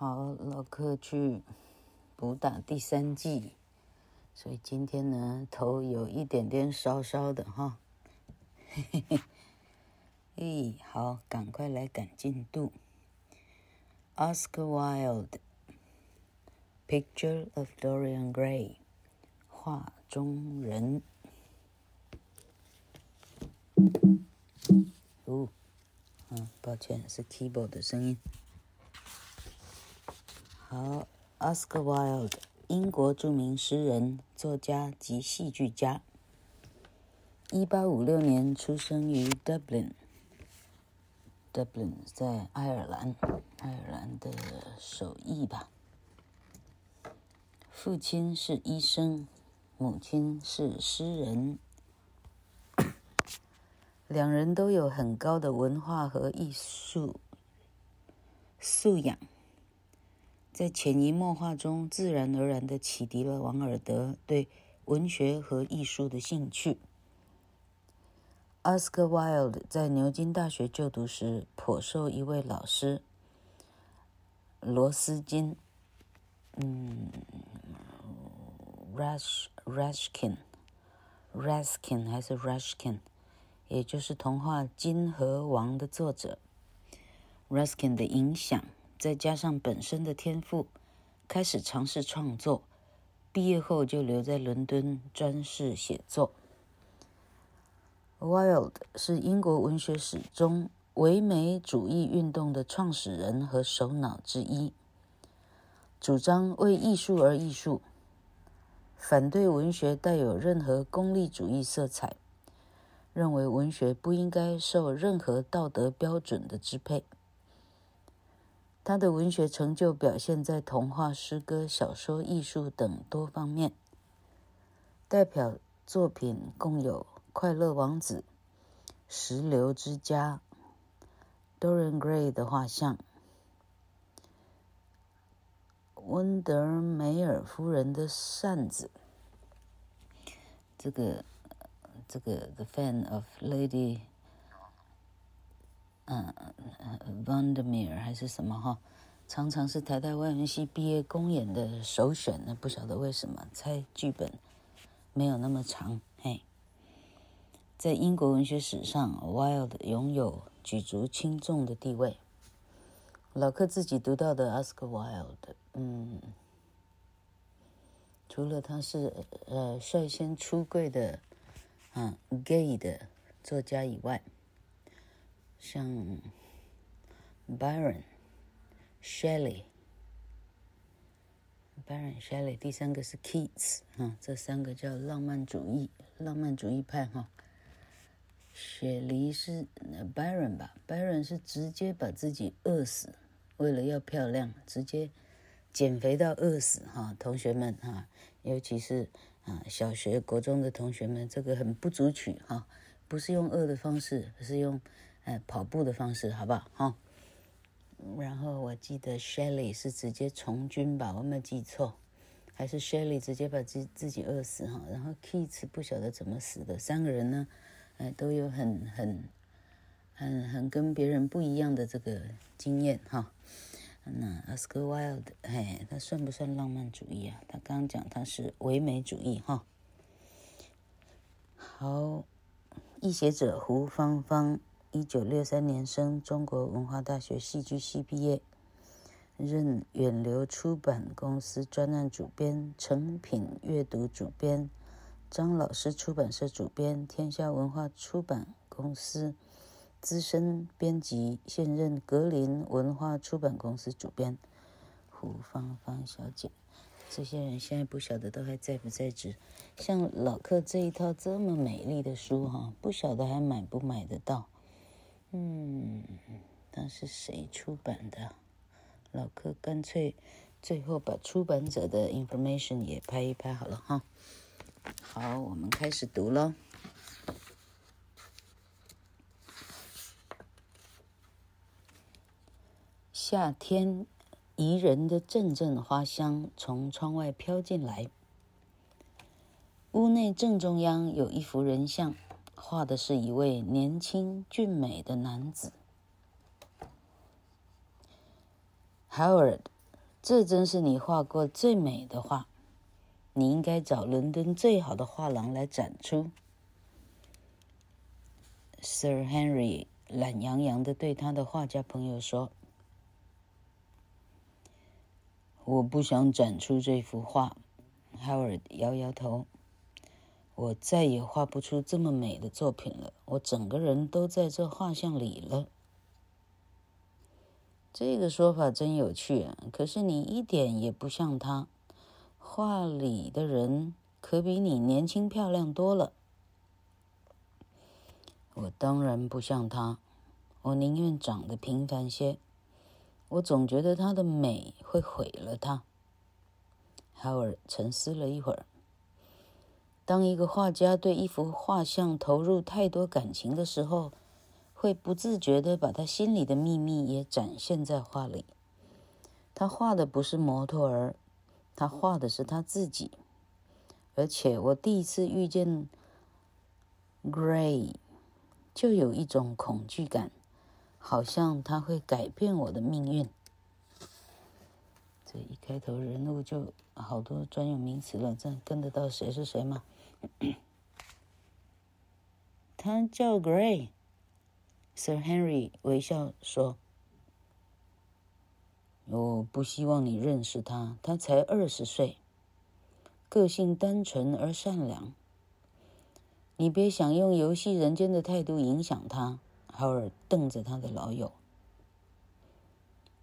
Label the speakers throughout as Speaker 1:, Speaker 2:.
Speaker 1: 好，老客去补打第三剂，所以今天呢，头有一点点烧烧的哈。嘿 嘿嘿，咦，好，赶快来赶进度。Oscar Wilde，《Picture of Dorian Gray》，画中人。哦，嗯，抱歉，是 keyboard 的声音。好，Oscar Wilde，英国著名诗人、作家及戏剧家。一八五六年出生于 Dublin，Dublin 在爱尔兰，爱尔兰的首义吧。父亲是医生，母亲是诗人，两人都有很高的文化和艺术素养。在潜移默化中，自然而然地启迪了王尔德对文学和艺术的兴趣。Oscar Wilde 在牛津大学就读时，颇受一位老师罗斯金，嗯，Rush rushkin ruskin 还是 Rushkin，也就是童话《金河王》的作者 Ruskin 的影响。再加上本身的天赋，开始尝试创作。毕业后就留在伦敦专事写作。Wild 是英国文学史中唯美主义运动的创始人和首脑之一，主张为艺术而艺术，反对文学带有任何功利主义色彩，认为文学不应该受任何道德标准的支配。他的文学成就表现在童话、诗歌、小说、艺术等多方面。代表作品共有《快乐王子》、《石榴之家》、Dorian Gray 的画像、温德梅尔夫人的扇子。这个，这个 The Fan of Lady。嗯，Vandermeer 还是什么哈？常常是台大外文系毕业公演的首选，那不晓得为什么，猜剧本没有那么长。嘿，在英国文学史上，Wild 拥有举足轻重的地位。老克自己读到的 Oscar Wilde，嗯，除了他是呃率先出柜的嗯 gay 的作家以外。像 Byron、Shelley、Byron、Shelley，第三个是 Keats，哈，这三个叫浪漫主义、浪漫主义派，哈。雪梨是 Byron 吧？Byron 是直接把自己饿死，为了要漂亮，直接减肥到饿死，哈，同学们，哈，尤其是啊小学、国中的同学们，这个很不足取，哈，不是用饿的方式，是用。呃，跑步的方式好不好？哈，然后我记得 Shelly 是直接从军吧，我没记错，还是 Shelly 直接把自自己饿死哈？然后 Keats 不晓得怎么死的，三个人呢，呃，都有很很很很跟别人不一样的这个经验哈。那 Oscar Wilde，哎，他算不算浪漫主义啊？他刚刚讲他是唯美主义哈。好，译写者胡芳芳。一九六三年生，中国文化大学戏剧系毕业，任远流出版公司专案主编、成品阅读主编、张老师出版社主编、天下文化出版公司资深编辑，现任格林文化出版公司主编。胡芳芳小姐，这些人现在不晓得都还在不在职？像老客这一套这么美丽的书哈，不晓得还买不买得到？嗯，他是谁出版的？老柯干脆最后把出版者的 information 也拍一拍好了哈。好，我们开始读喽。夏天，宜人的阵阵花香从窗外飘进来。屋内正中央有一幅人像。画的是一位年轻俊美的男子。Howard 这真是你画过最美的画，你应该找伦敦最好的画廊来展出。Sir Henry 懒洋洋地对他的画家朋友说：“我不想展出这幅画。” Howard 摇摇头：“我再也画不出这么美的作品了。我整个人都在这画像里了。”这个说法真有趣！可是你一点也不像他，画里的人可比你年轻漂亮多了。我当然不像他，我宁愿长得平凡些。我总觉得他的美会毁了他。Howard 沉思了一会儿。当一个画家对一幅画像投入太多感情的时候，会不自觉地把他心里的秘密也展现在画里。他画的不是模特儿，他画的是他自己。而且我第一次遇见 Gray，就有一种恐惧感，好像他会改变我的命运。这一开头人物就好多专有名词了，这跟得到谁是谁吗？他叫 Gray。Sir Henry 微笑说：“我不希望你认识他，他才二十岁，个性单纯而善良。你别想用游戏人间的态度影响他。” Howard 瞪着他的老友：“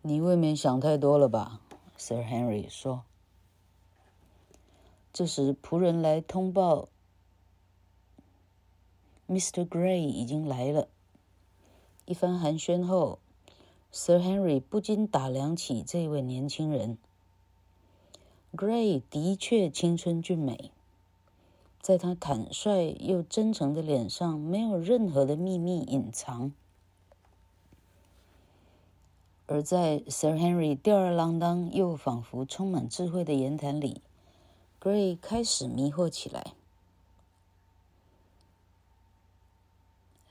Speaker 1: 你未免想太多了吧？”Sir Henry 说。这时仆人来通报：“Mr. Gray 已经来了。”一番寒暄后，Sir Henry 不禁打量起这位年轻人。Gray 的确青春俊美，在他坦率又真诚的脸上，没有任何的秘密隐藏；而在 Sir Henry 吊儿郎当又仿佛充满智慧的言谈里，Gray 开始迷惑起来。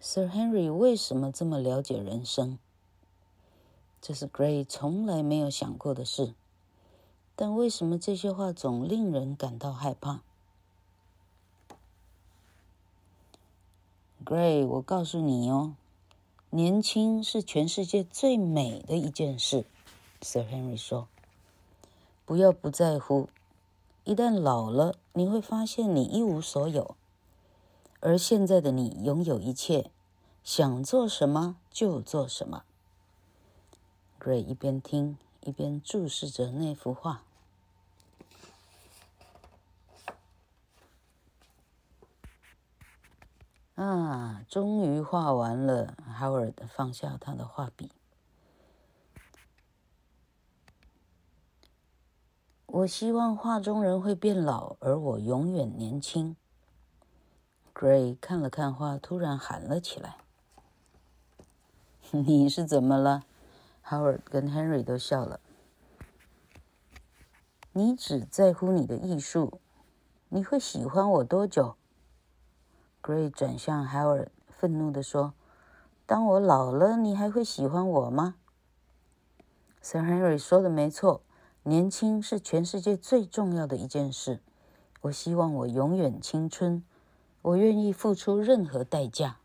Speaker 1: Sir Henry 为什么这么了解人生？这是 Gray 从来没有想过的事。但为什么这些话总令人感到害怕？Gray，我告诉你哦，年轻是全世界最美的一件事。Sir Henry 说：“不要不在乎，一旦老了，你会发现你一无所有，而现在的你拥有一切。”想做什么就做什么。Gray 一边听一边注视着那幅画。啊，终于画完了。Howard 放下他的画笔。我希望画中人会变老，而我永远年轻。Gray 看了看画，突然喊了起来。你是怎么了？Howard 跟 Henry 都笑了。你只在乎你的艺术，你会喜欢我多久？Gray 转向 Howard，愤怒地说：“当我老了，你还会喜欢我吗？”Sir Henry 说的没错，年轻是全世界最重要的一件事。我希望我永远青春，我愿意付出任何代价。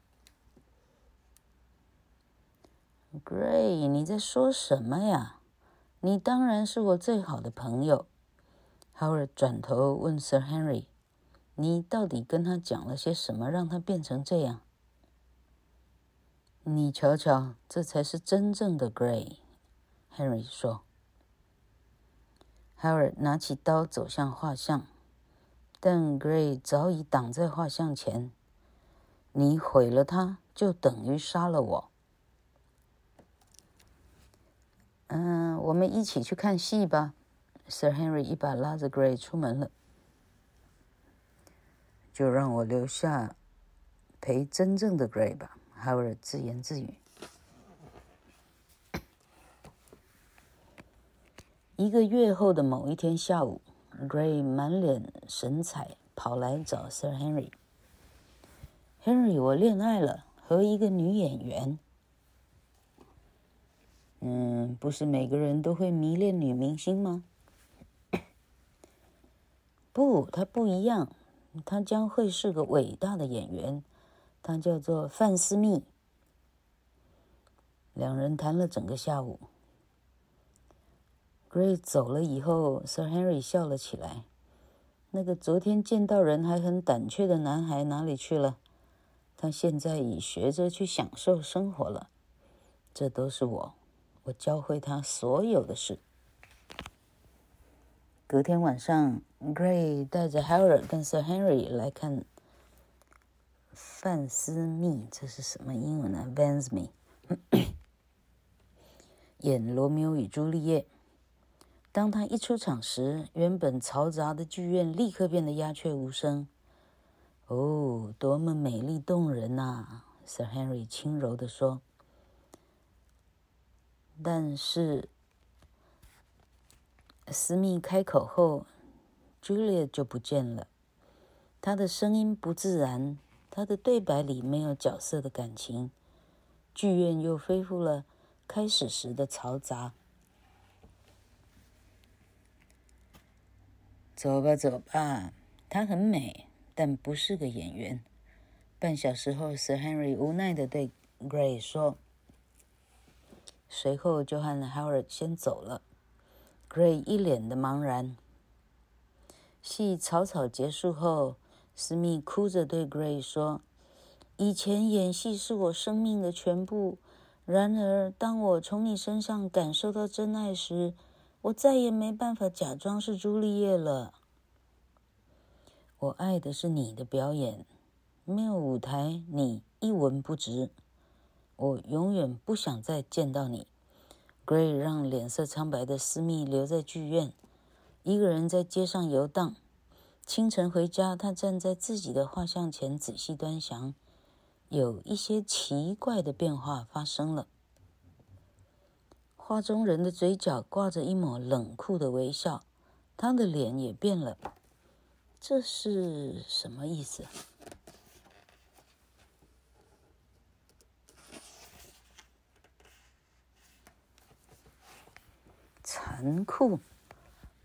Speaker 1: Gray，你在说什么呀？你当然是我最好的朋友。Howard 转头问 Sir Henry：“ 你到底跟他讲了些什么，让他变成这样？”你瞧瞧，这才是真正的 Gray。Henry 说 Howard 拿起刀走向画像，但 Gray 早已挡在画像前。你毁了他，就等于杀了我。嗯，我们一起去看戏吧。Sir Henry 一把拉着 Gray 出门了。就让我留下陪真正的 Gray 吧，Howard 自言自语。一个月后的某一天下午，Gray 满脸神采跑来找 Sir Henry。Henry，我恋爱了，和一个女演员。嗯，不是每个人都会迷恋女明星吗？不，他不一样，他将会是个伟大的演员。他叫做范思密。两人谈了整个下午。Gray 走了以后，Sir Henry 笑了起来。那个昨天见到人还很胆怯的男孩哪里去了？他现在已学着去享受生活了。这都是我，我教会他所有的事。隔天晚上，Gray 带着 Howard 跟 Sir Henry 来看范思密，这是什么英文呢？Vansme 演《罗密欧与朱丽叶》。当他一出场时，原本嘈杂的剧院立刻变得鸦雀无声。哦，多么美丽动人呐！Sir Henry 轻柔地说。但是，斯密开口后，Julia 就不见了。她的声音不自然，她的对白里没有角色的感情。剧院又恢复了开始时的嘈杂。走吧，走吧。她很美，但不是个演员。半小时后，Sir Henry 无奈地对 Gray 说。随后就和 Howard 先走了。Gray 一脸的茫然。戏草草结束后，思密哭着对 Gray 说：“以前演戏是我生命的全部，然而当我从你身上感受到真爱时，”我再也没办法假装是朱丽叶了。我爱的是你的表演，没有舞台，你一文不值。我永远不想再见到你。Gray 让脸色苍白的思密留在剧院，一个人在街上游荡。清晨回家，他站在自己的画像前仔细端详，有一些奇怪的变化发生了。画中人的嘴角挂着一抹冷酷的微笑，他的脸也变了。这是什么意思？残酷。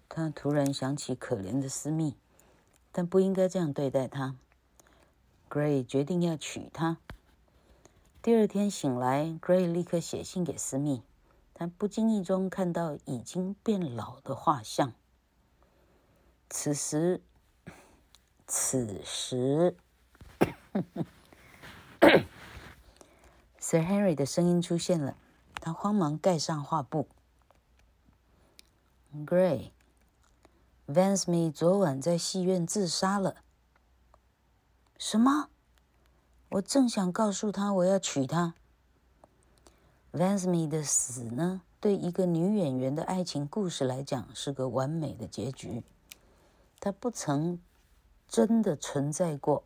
Speaker 1: 他突然想起可怜的私密，但不应该这样对待他。Gray 决定要娶她。第二天醒来，Gray 立刻写信给私密。他不经意中看到已经变老的画像。此时，此时，Sir Henry 的声音出现了。他慌忙盖上画布。Gray，Vansme 昨晚在戏院自杀了。什么？我正想告诉他我要娶她。Vansme 的死呢，对一个女演员的爱情故事来讲是个完美的结局。她不曾真的存在过，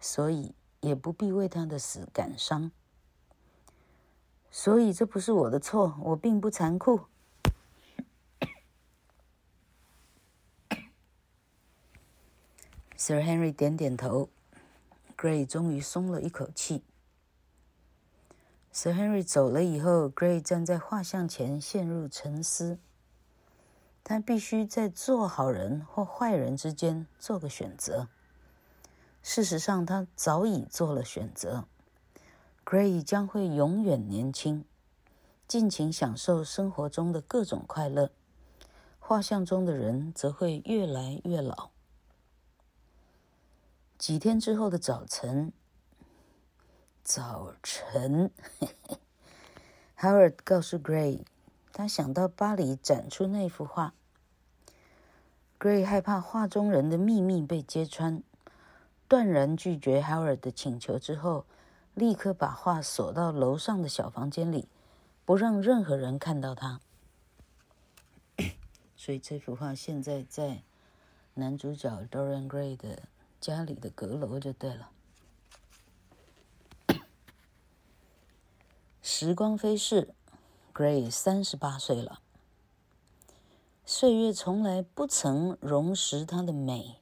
Speaker 1: 所以也不必为她的死感伤。所以这不是我的错，我并不残酷。Sir Henry 点点头，Gray 终于松了一口气。Sir Henry 走了以后，Gray 站在画像前陷入沉思。他必须在做好人或坏人之间做个选择。事实上，他早已做了选择。Gray 将会永远年轻，尽情享受生活中的各种快乐。画像中的人则会越来越老。几天之后的早晨。早晨，Howard 告诉 Gray，他想到巴黎展出那幅画。Gray 害怕画中人的秘密被揭穿，断然拒绝 Howard 的请求之后，立刻把画锁到楼上的小房间里，不让任何人看到它。所以这幅画现在在男主角 Dorian Gray 的家里的阁楼就对了。时光飞逝，Gray 三十八岁了。岁月从来不曾容蚀她的美，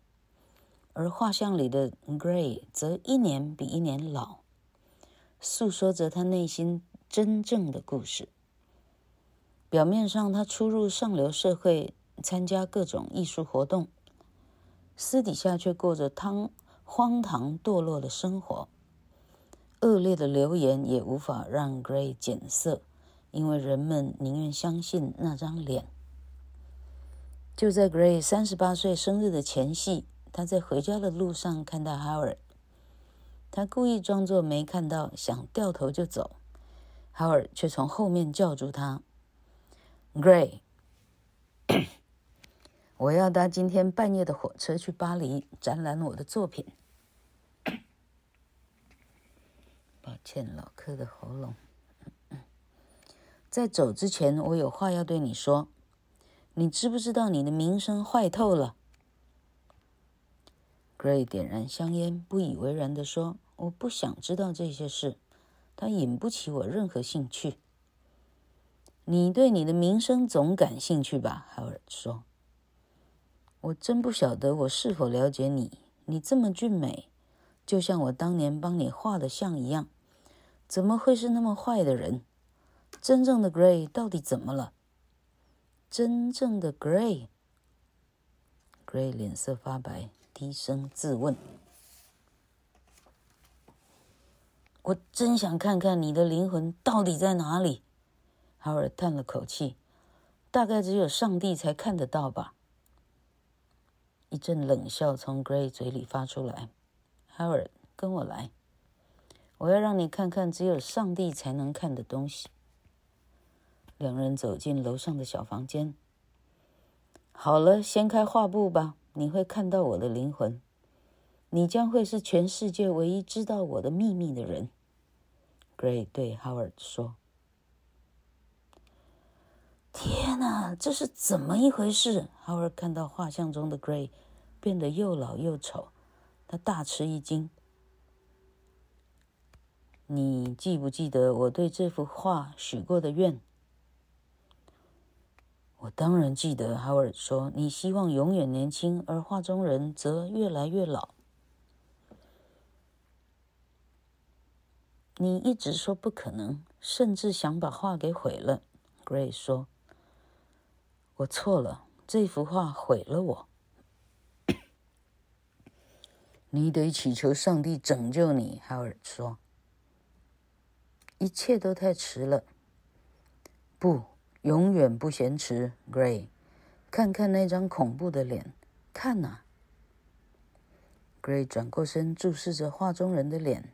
Speaker 1: 而画像里的 Gray 则一年比一年老，诉说着他内心真正的故事。表面上他出入上流社会，参加各种艺术活动，私底下却过着汤荒唐堕落的生活。恶劣的流言也无法让 Gray 减色，因为人们宁愿相信那张脸。就在 Gray 三十八岁生日的前夕，他在回家的路上看到 Howard。他故意装作没看到，想掉头就走。Howard 却从后面叫住他：“Gray，我要搭今天半夜的火车去巴黎展览我的作品。”抱歉，老柯的喉咙。在走之前，我有话要对你说。你知不知道你的名声坏透了？Gray 点燃香烟，不以为然地说：“我不想知道这些事，它引不起我任何兴趣。”你对你的名声总感兴趣吧？Howard 说：“我真不晓得我是否了解你。你这么俊美。”就像我当年帮你画的像一样，怎么会是那么坏的人？真正的 Gray 到底怎么了？真正的 Gray，Gray 脸色发白，低声自问：“我真想看看你的灵魂到底在哪里。”哈尔叹了口气：“大概只有上帝才看得到吧。”一阵冷笑从 Gray 嘴里发出来。Howard，跟我来，我要让你看看只有上帝才能看的东西。两人走进楼上的小房间。好了，掀开画布吧，你会看到我的灵魂。你将会是全世界唯一知道我的秘密的人。Gray 对 Howard 说：“天哪，这是怎么一回事？”Howard 看到画像中的 Gray 变得又老又丑。他大吃一惊。你记不记得我对这幅画许过的愿？我当然记得。哈尔说：“你希望永远年轻，而画中人则越来越老。”你一直说不可能，甚至想把画给毁了。Gray 说：“我错了，这幅画毁了我。”你得祈求上帝拯救你，哈尔说。一切都太迟了。不，永远不嫌迟，Gray。看看那张恐怖的脸，看呐。Gray 转过身，注视着画中人的脸。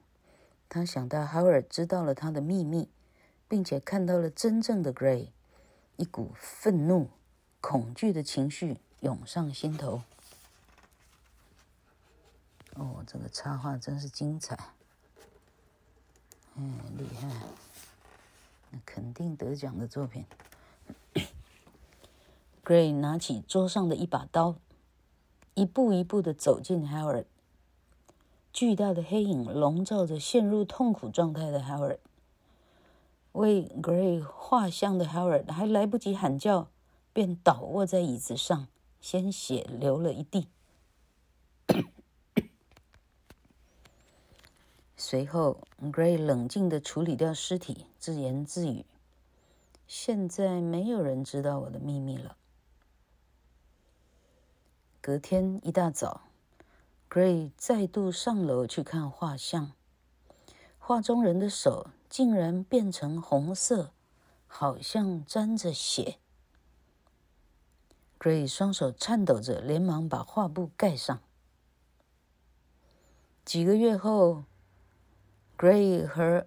Speaker 1: 他想到哈尔知道了他的秘密，并且看到了真正的 Gray，一股愤怒、恐惧的情绪涌上心头。哦，这个插画真是精彩，嗯，厉害，那肯定得奖的作品。Gray 拿起桌上的一把刀，一步一步的走近 Howard。巨大的黑影笼罩着陷入痛苦状态的 Howard。为 Gray 画像的 Howard 还来不及喊叫，便倒卧在椅子上，鲜血流了一地。随后，Gray 冷静地处理掉尸体，自言自语：“现在没有人知道我的秘密了。”隔天一大早，Gray 再度上楼去看画像，画中人的手竟然变成红色，好像沾着血。Gray 双手颤抖着，连忙把画布盖上。几个月后。Gray 和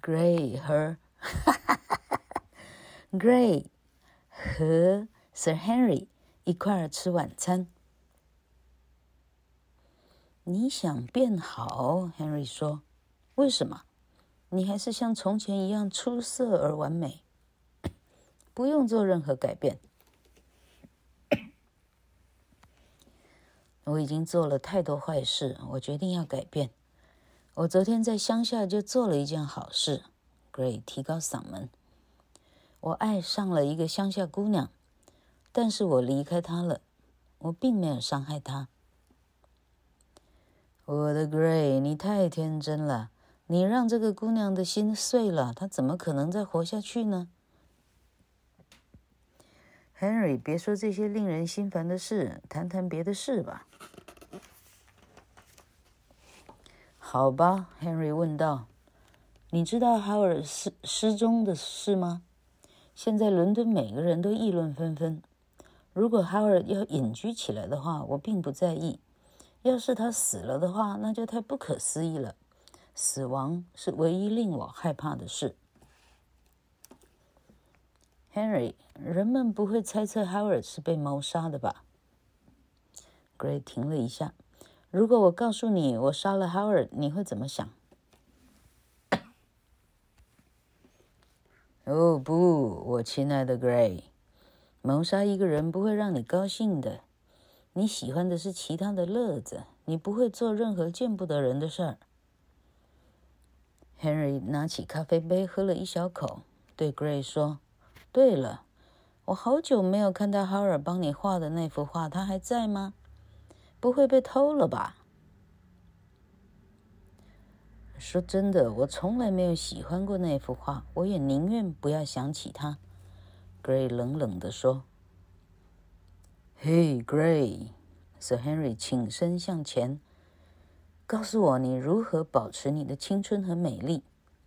Speaker 1: Gray 和 Gray 和 Sir Henry 一块儿吃晚餐。你想变好，Henry 说：“为什么？你还是像从前一样出色而完美，不用做任何改变。我已经做了太多坏事，我决定要改变。”我昨天在乡下就做了一件好事，Gray 提高嗓门。我爱上了一个乡下姑娘，但是我离开她了。我并没有伤害她。我的 Gray，你太天真了，你让这个姑娘的心碎了，她怎么可能再活下去呢？，Henry，别说这些令人心烦的事，谈谈别的事吧。好吧，Henry 问道。你知道 Howard 失失踪的事吗？现在伦敦每个人都议论纷纷。如果 Howard 要隐居起来的话，我并不在意；要是他死了的话，那就太不可思议了。死亡是唯一令我害怕的事。Henry，人们不会猜测 Howard 是被谋杀的吧？Gray 停了一下。如果我告诉你我杀了 Howard，你会怎么想？哦不，我亲爱的 Gray，谋杀一个人不会让你高兴的。你喜欢的是其他的乐子，你不会做任何见不得人的事儿。Henry 拿起咖啡杯喝了一小口，对 Gray 说。对了，我好久没有看到 Howard 帮你画的那幅画，他还在吗？不会被偷了吧？说真的，我从来没有喜欢过那幅画，我也宁愿不要想起他。Gray 冷冷地说。：“Hey,，Gray，Sir Henry 倾身向前，告诉我你如何保持你的青春和美丽？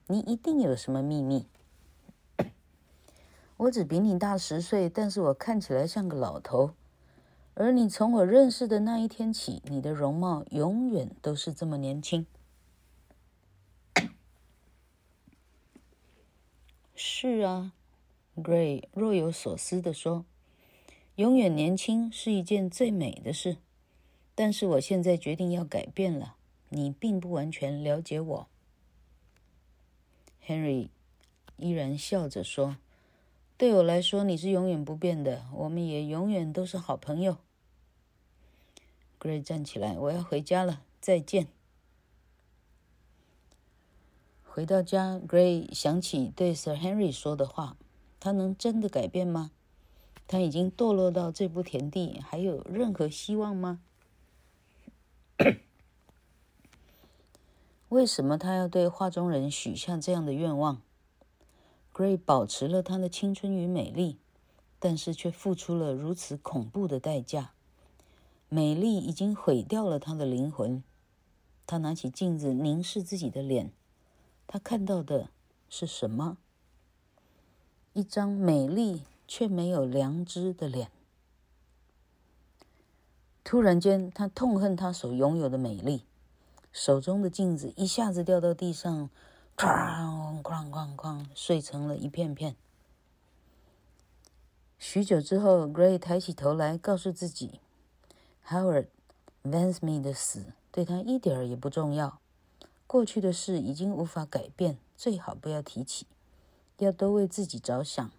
Speaker 1: 你一定有什么秘密。我只比你大十岁，但是我看起来像个老头。而你从我认识的那一天起，你的容貌永远都是这么年轻。是啊，Gray 若有所思地说：“永远年轻是一件最美的事。”但是我现在决定要改变了。你并不完全了解我。Henry 依然笑着说。对我来说，你是永远不变的。我们也永远都是好朋友。Gray 站起来，我要回家了，再见。回到家，Gray 想起对 Sir Henry 说的话：他能真的改变吗？他已经堕落到这步田地，还有任何希望吗？为什么他要对画中人许下这样的愿望？Gray 保持了她的青春与美丽，但是却付出了如此恐怖的代价。美丽已经毁掉了她的灵魂。她拿起镜子凝视自己的脸，她看到的是什么？一张美丽却没有良知的脸。突然间，她痛恨她所拥有的美丽，手中的镜子一下子掉到地上。哐哐哐哐，碎成了一片片。许久之后，Gray 抬起头来，告诉自己：“Howard Vansme 的死对他一点儿也不重要。过去的事已经无法改变，最好不要提起，要多为自己着想。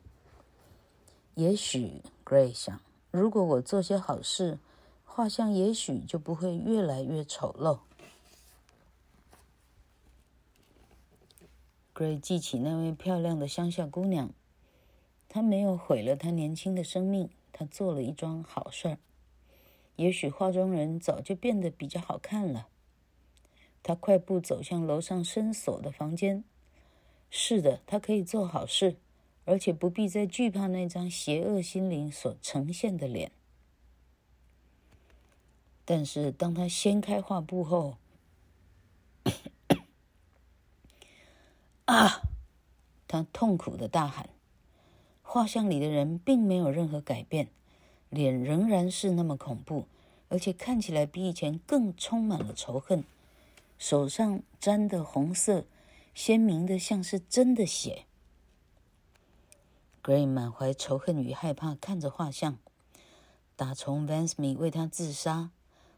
Speaker 1: 也许，Gray 想，如果我做些好事，画像也许就不会越来越丑陋。” Gray 记起那位漂亮的乡下姑娘，她没有毁了她年轻的生命，她做了一桩好事儿。也许画中人早就变得比较好看了。他快步走向楼上深锁的房间。是的，他可以做好事，而且不必再惧怕那张邪恶心灵所呈现的脸。但是，当他掀开画布后，啊！他痛苦的大喊。画像里的人并没有任何改变，脸仍然是那么恐怖，而且看起来比以前更充满了仇恨。手上沾的红色，鲜明的像是真的血。Gray 满怀仇恨与害怕看着画像。打从 Vansme 为他自杀，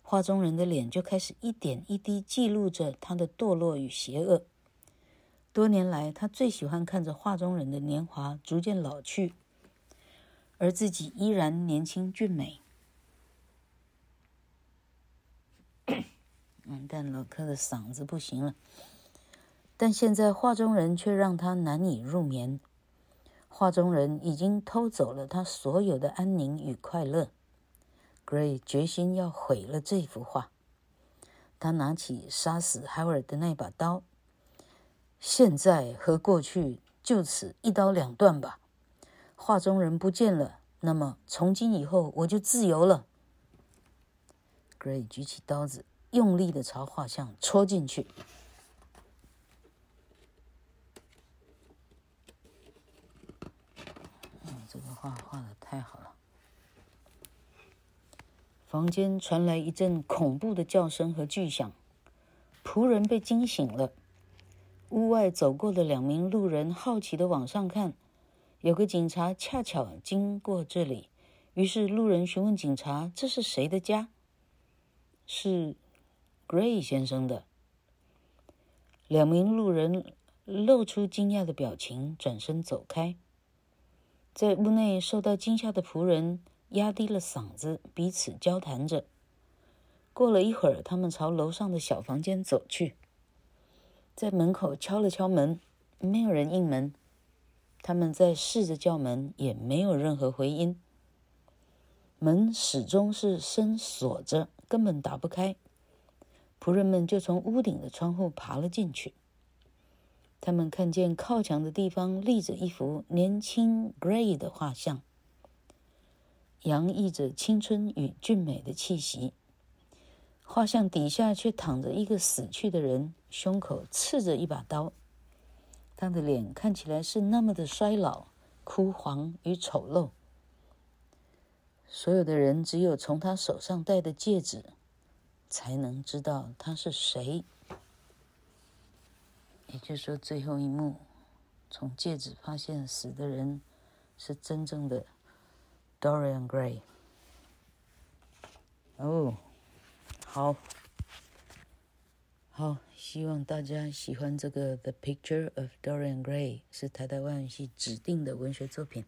Speaker 1: 画中人的脸就开始一点一滴记录着他的堕落与邪恶。多年来，他最喜欢看着画中人的年华逐渐老去，而自己依然年轻俊美。嗯，但老柯的嗓子不行了。但现在画中人却让他难以入眠。画中人已经偷走了他所有的安宁与快乐。Gray 决心要毁了这幅画。他拿起杀死 Howard 的那把刀。现在和过去就此一刀两断吧。画中人不见了，那么从今以后我就自由了。Gray 举起刀子，用力的朝画像戳进去。这个画画的太好了。房间传来一阵恐怖的叫声和巨响，仆人被惊醒了。屋外走过的两名路人好奇地往上看，有个警察恰巧经过这里，于是路人询问警察：“这是谁的家？”“是 Gray 先生的。”两名路人露出惊讶的表情，转身走开。在屋内受到惊吓的仆人压低了嗓子，彼此交谈着。过了一会儿，他们朝楼上的小房间走去。在门口敲了敲门，没有人应门。他们在试着叫门，也没有任何回音。门始终是深锁着，根本打不开。仆人们就从屋顶的窗户爬了进去。他们看见靠墙的地方立着一幅年轻 Gray 的画像，洋溢着青春与俊美的气息。画像底下却躺着一个死去的人，胸口刺着一把刀。他的脸看起来是那么的衰老、枯黄与丑陋。所有的人只有从他手上戴的戒指，才能知道他是谁。也就是说，最后一幕，从戒指发现死的人是真正的 Dorian Gray。哦。好，好，希望大家喜欢这个《The Picture of Dorian Gray》，是台大外语系指定的文学作品。